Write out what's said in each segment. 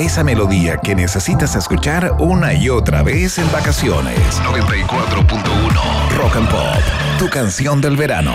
esa melodía que necesitas escuchar una y otra vez en vacaciones. 94.1 Rock and Pop, tu canción del verano.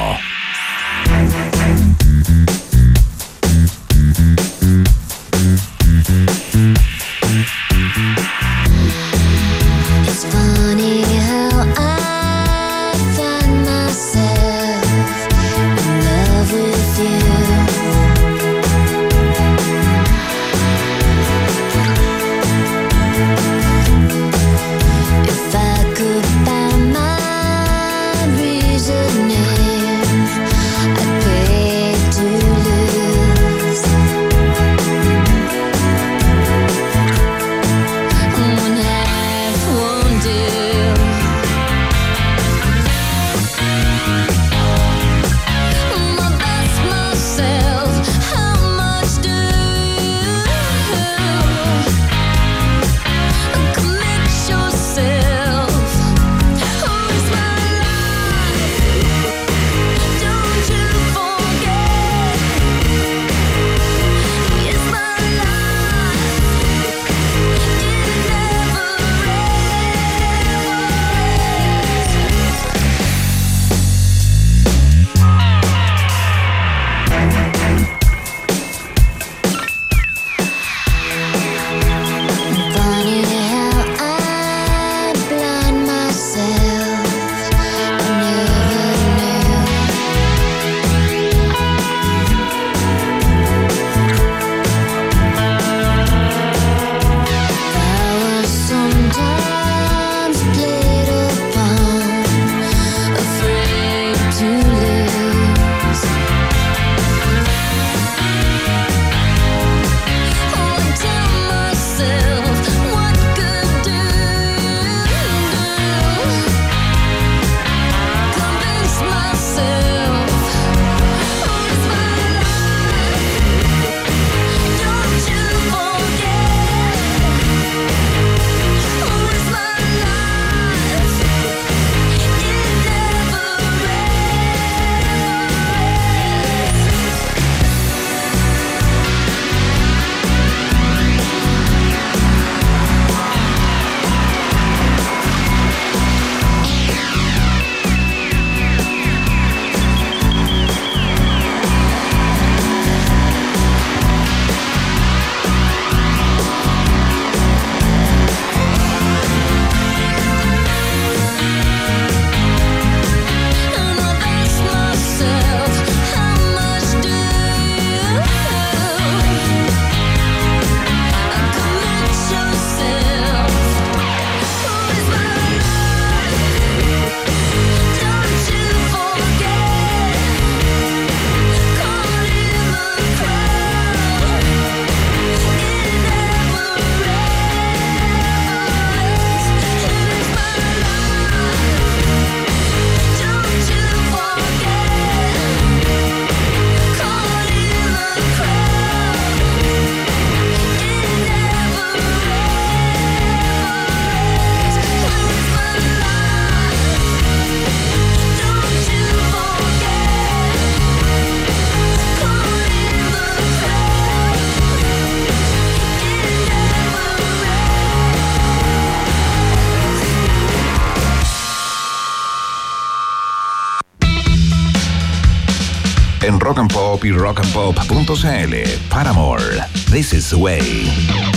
rockandpop.cl. Paramore, This is the Way.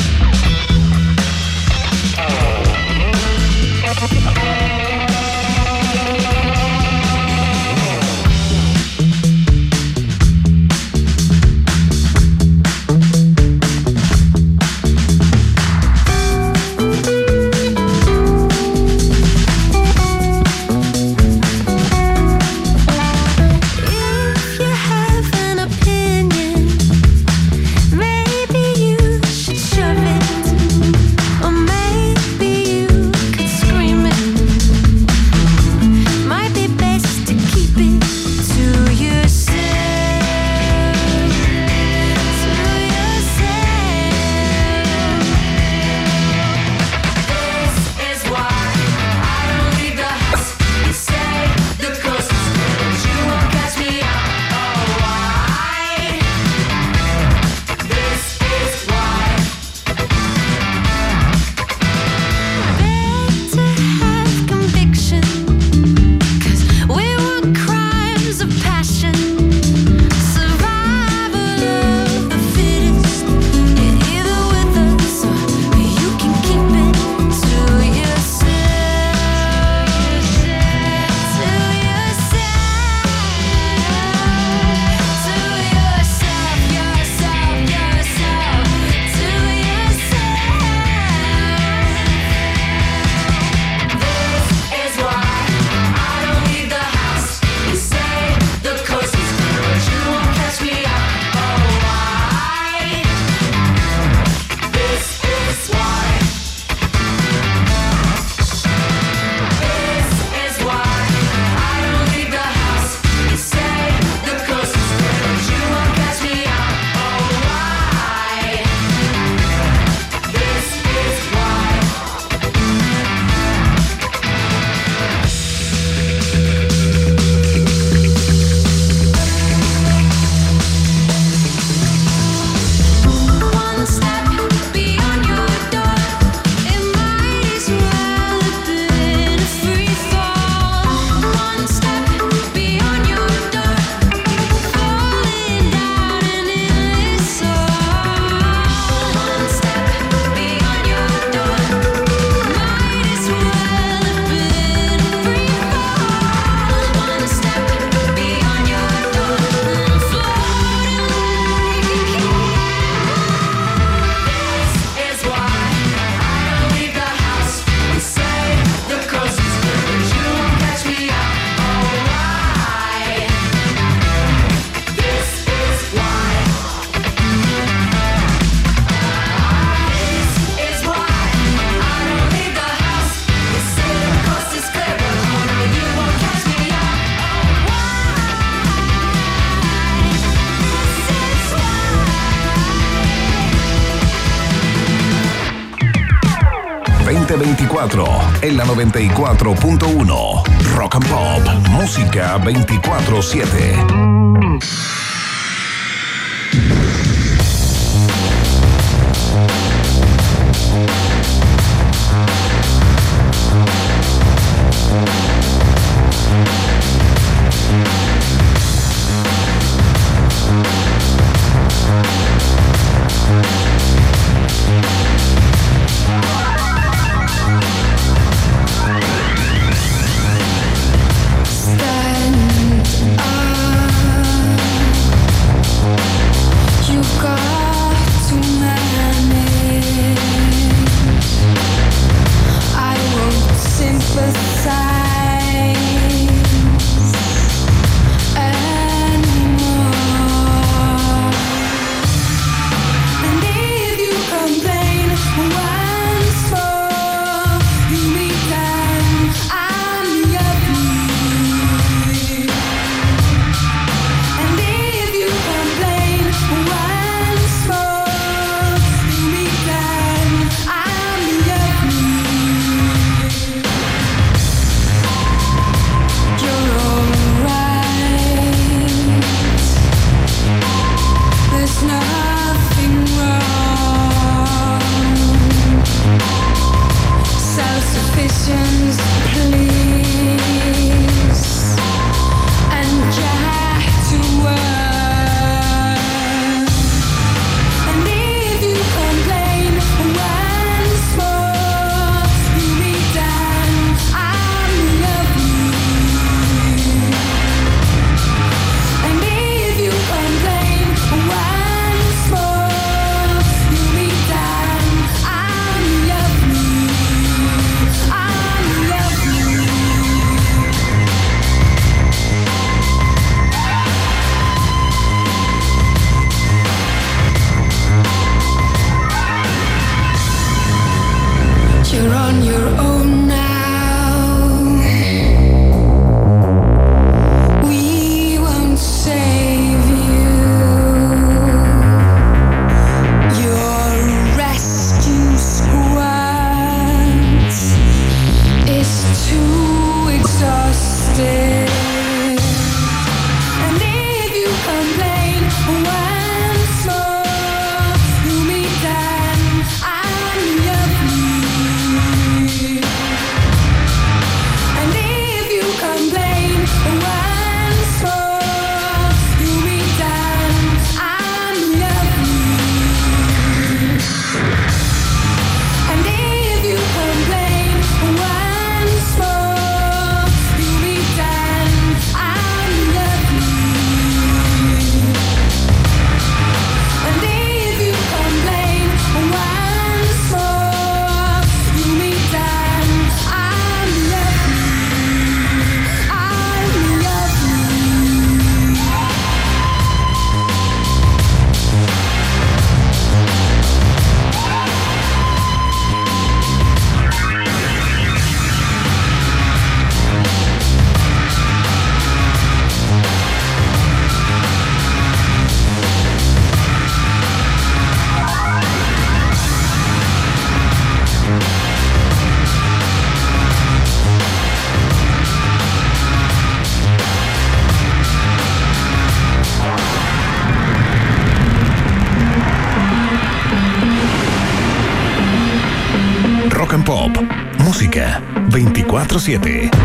En la 94.1. Rock and Pop, música 24-7. 24/7.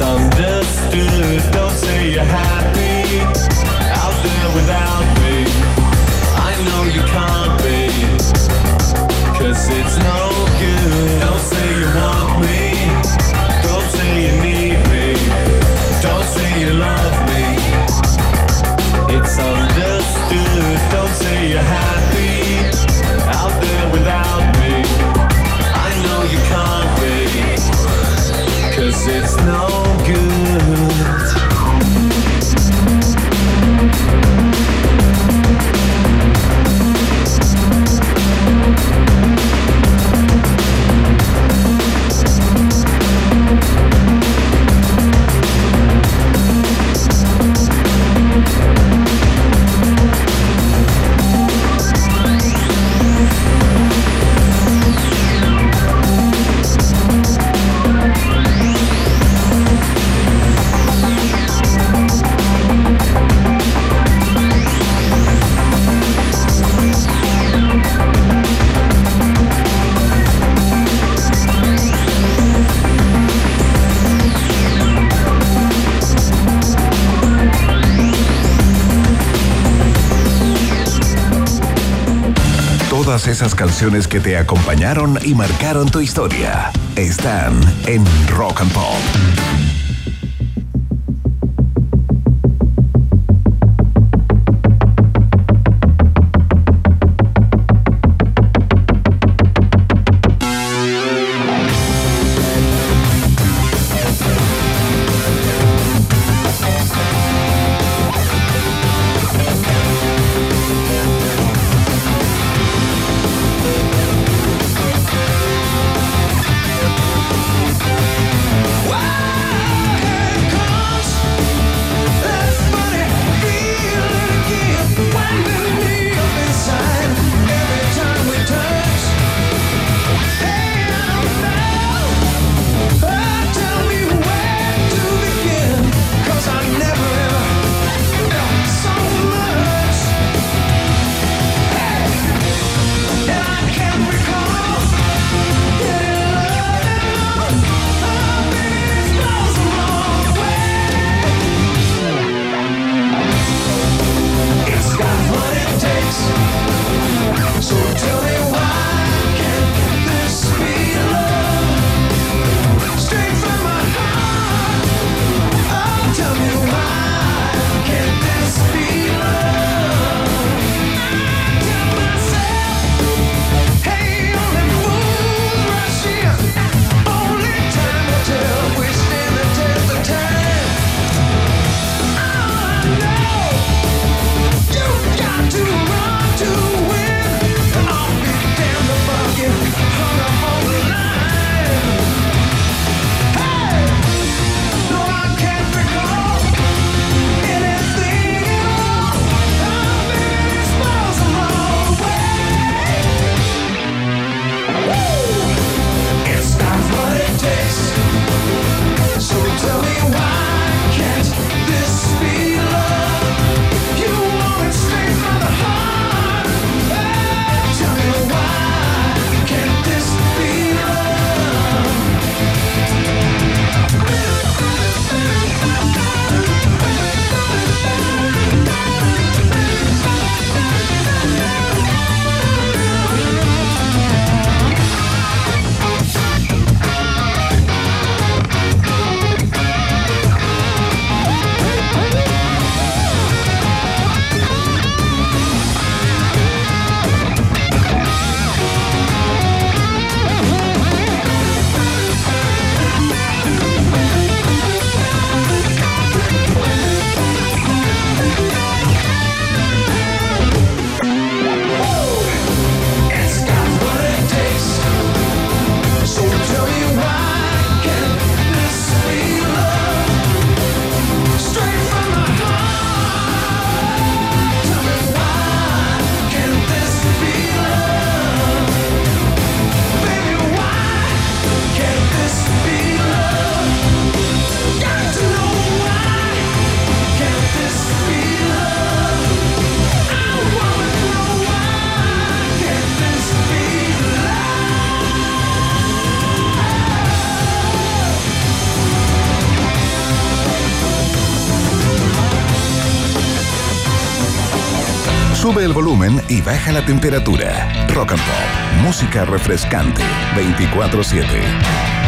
misunderstood. Don't say you're happy out there without me. I know you can't. Esas canciones que te acompañaron y marcaron tu historia están en Rock and Pop. El volumen y baja la temperatura. Rock and Pop, música refrescante, 24/7.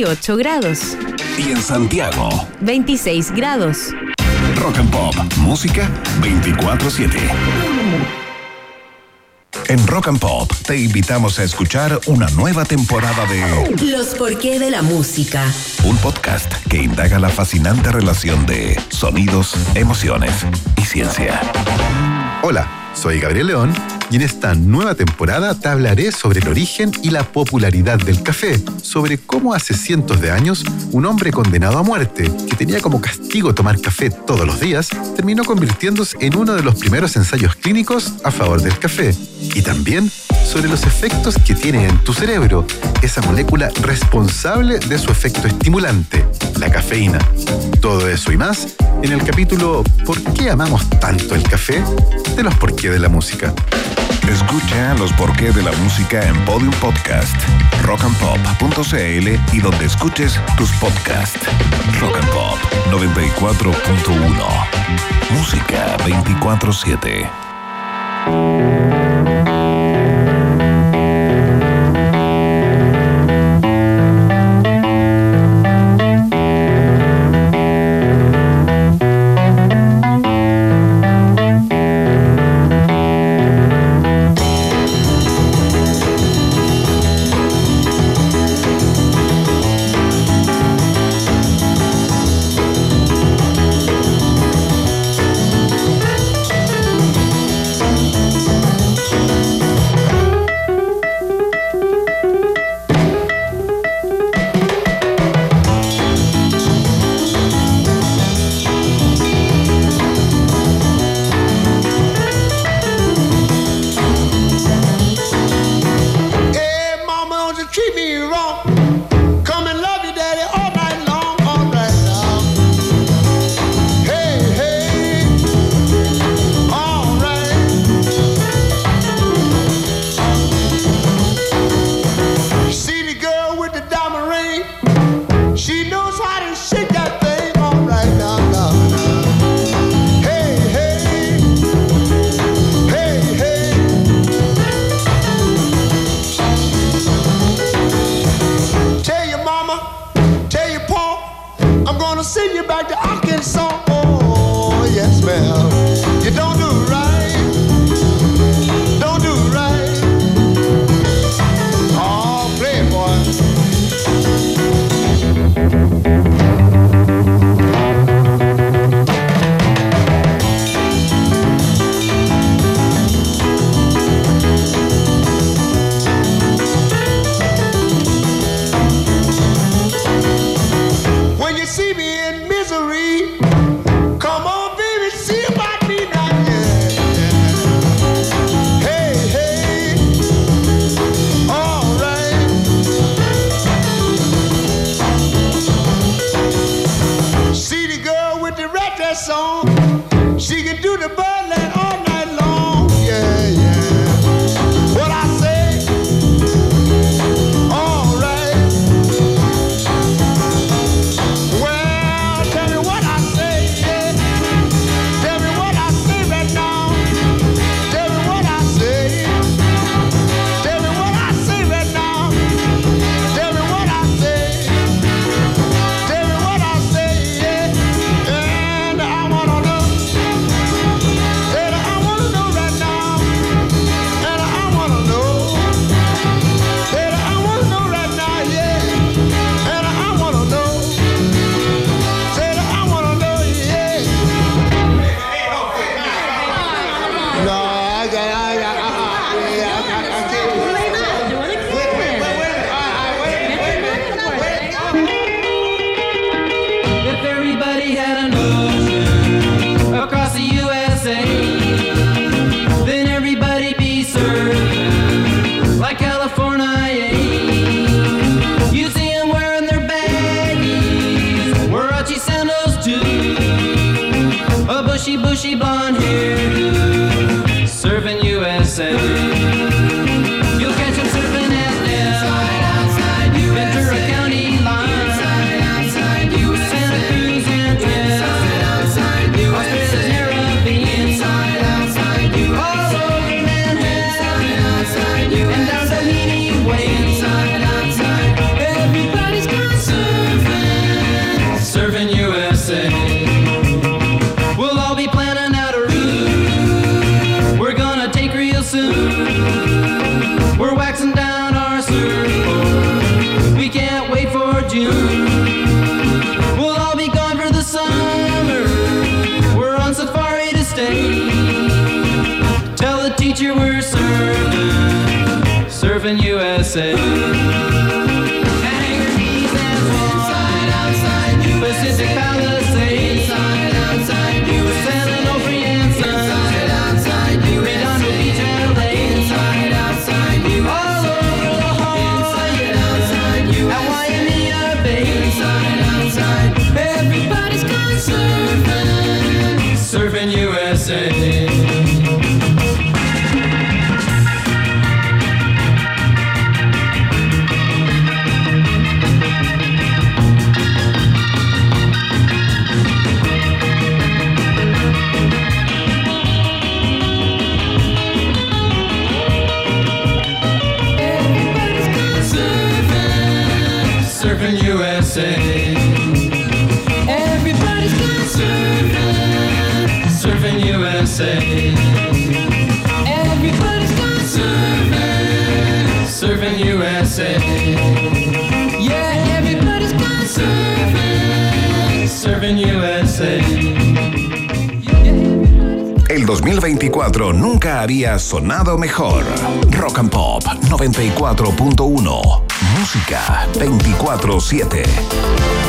18 grados. y en Santiago. 26 grados. Rock and Pop. Música 24-7. En Rock and Pop te invitamos a escuchar una nueva temporada de Los porqué de la música. un podcast que indaga la fascinante relación de sonidos, emociones y ciencia. Hola, soy Gabriel León y en esta nueva temporada te hablaré sobre el origen y la popularidad del café, sobre cómo hace cientos de años un hombre condenado a muerte, que tenía como castigo tomar café todos los días, terminó convirtiéndose en uno de los primeros ensayos clínicos a favor del café. Y también sobre los efectos que tiene en tu cerebro, esa molécula responsable de su efecto estimulante, la cafeína. Todo eso y más en el capítulo ¿Por qué amamos tanto el café? Los por qué de la música. Escucha los porqué de la música en Podium Podcast, rockandpop.cl y donde escuches tus podcasts. Rock and Pop 94.1. Música 24-7. I'm gonna send you back to Arkansas. Oh, yes, ma'am. Surfing, USA. Everybody's gone surfing, surfing USA. Everybody's gone surfing, surfing USA. Yeah, everybody's gone surfing, surfing USA. El 2024 nunca había sonado mejor. Rock and Pop 94.1. Música 24-7.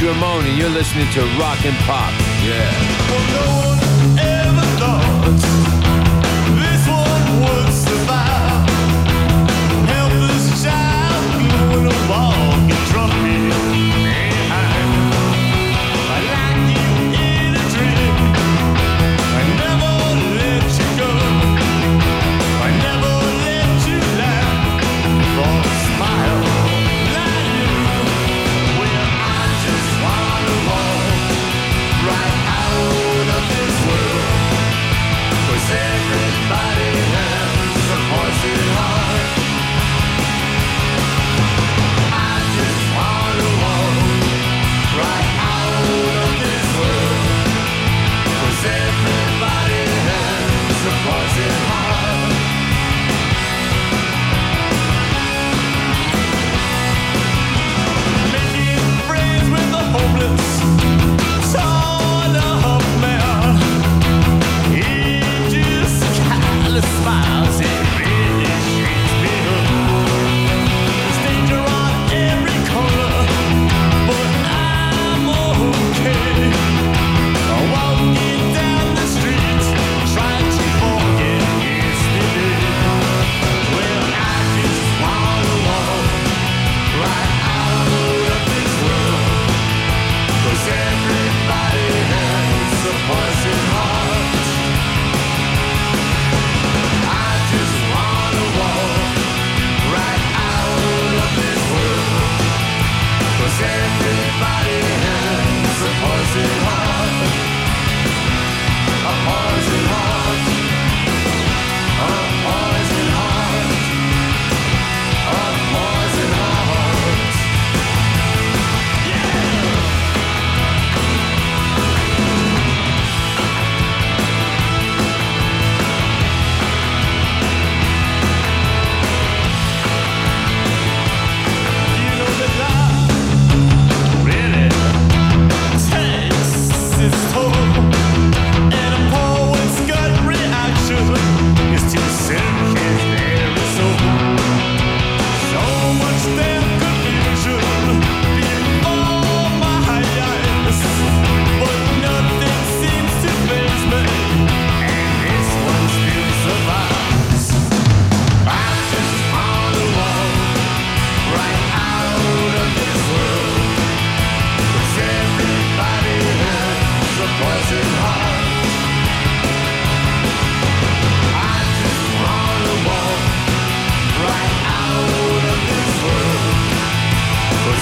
Ramone, and you're listening to Rock and Pop. Yeah.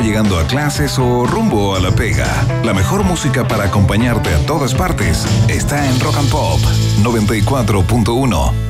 llegando a clases o rumbo a la pega. La mejor música para acompañarte a todas partes está en Rock and Pop 94.1.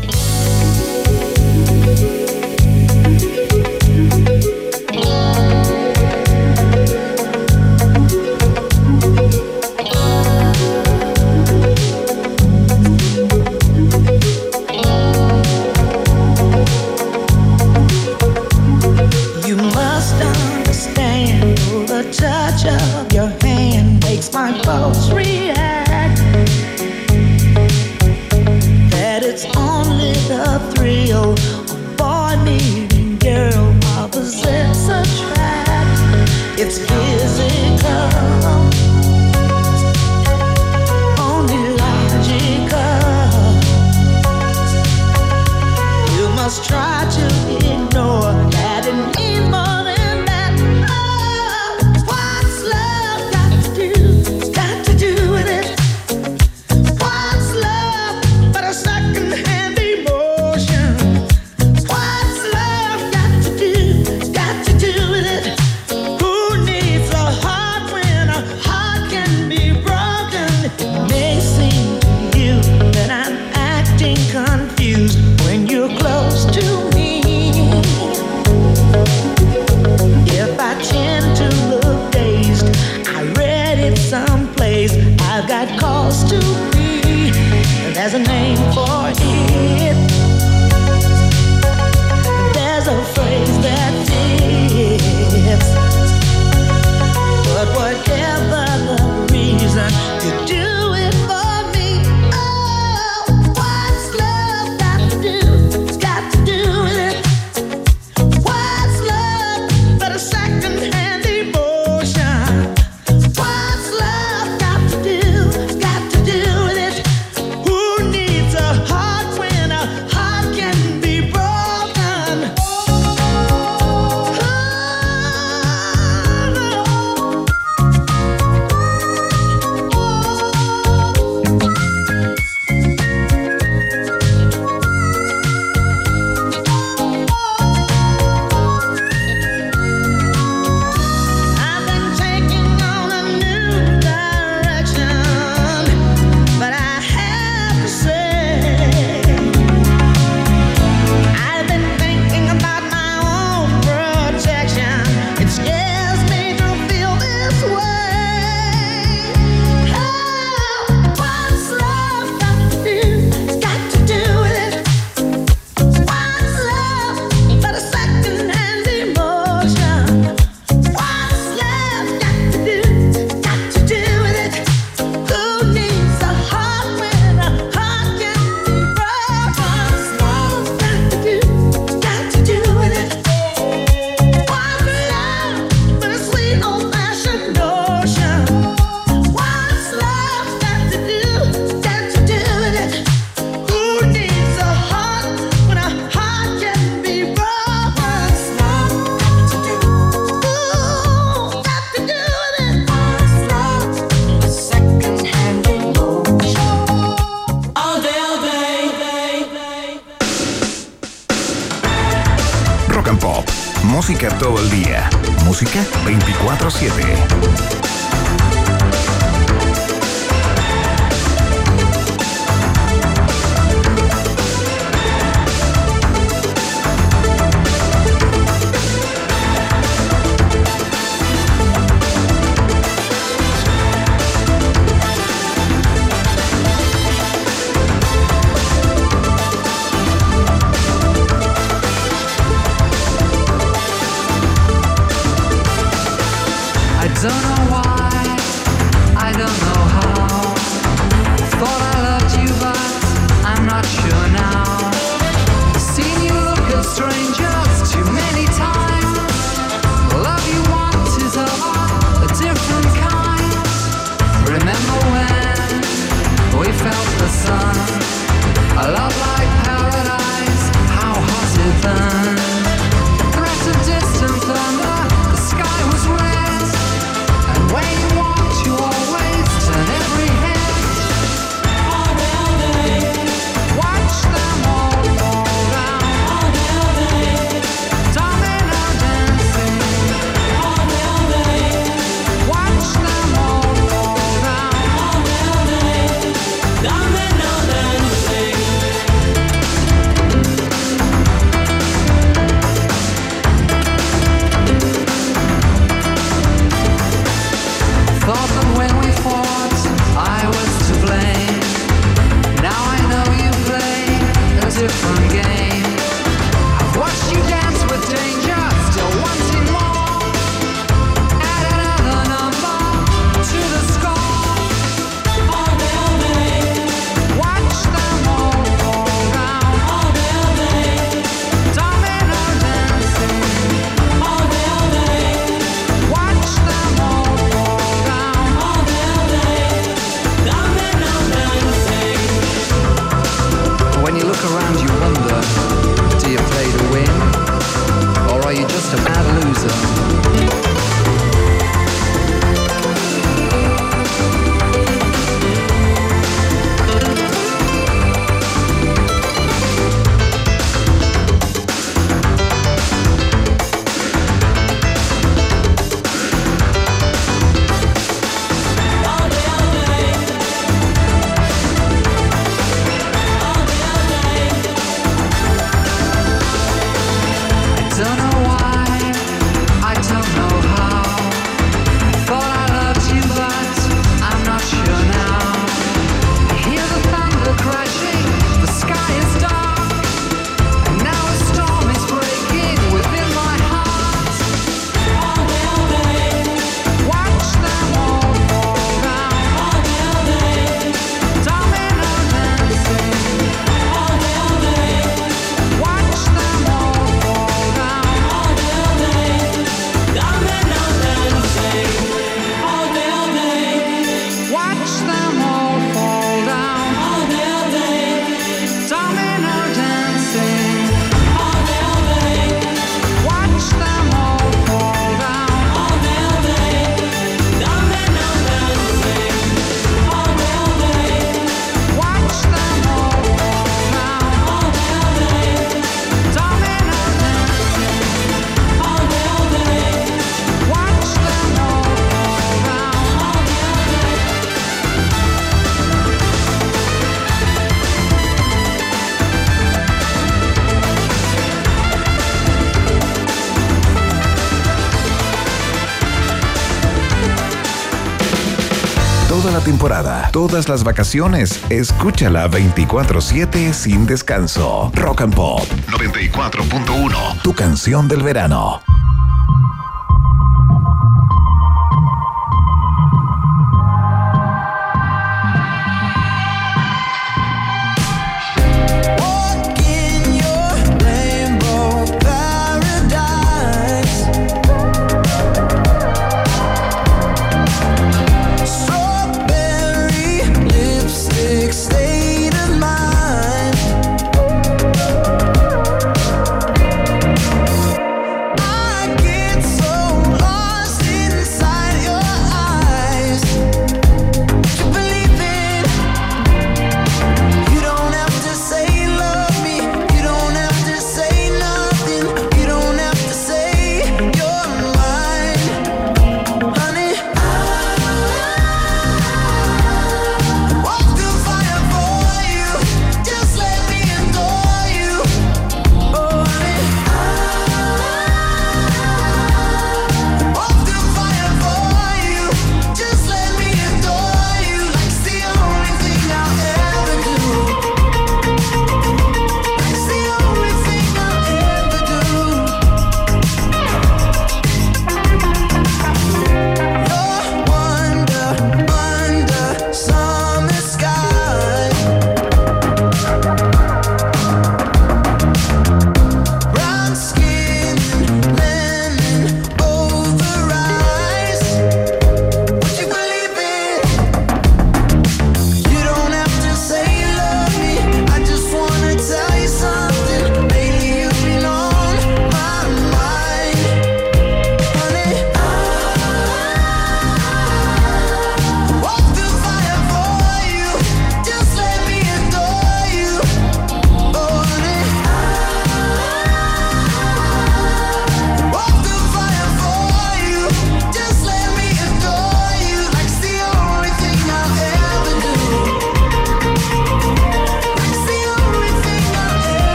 todas las vacaciones. Escúchala 24/7 sin descanso. Rock and Pop 94.1, tu canción del verano.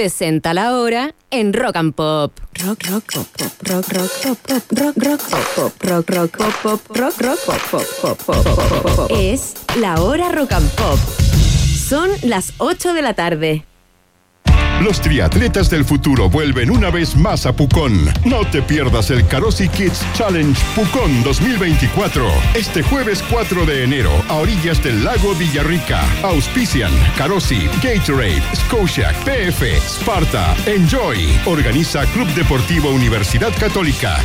presenta la hora en Rock and Pop. Rock, rock, pop, rock, rock, pop, rock, rock, pop, pop, pop, pop, pop, pop, pop, pop, pop, Es la hora rock and pop. Son las 8 de la tarde. Los triatletas del futuro vuelven una vez más a Pucón. No te pierdas el Carosi Kids Challenge Pucón 2024. Este jueves 4 de enero, a orillas del lago Villarrica. Auspician Carosi, Gatorade, Scotia, PF, Sparta, Enjoy. Organiza Club Deportivo Universidad Católica.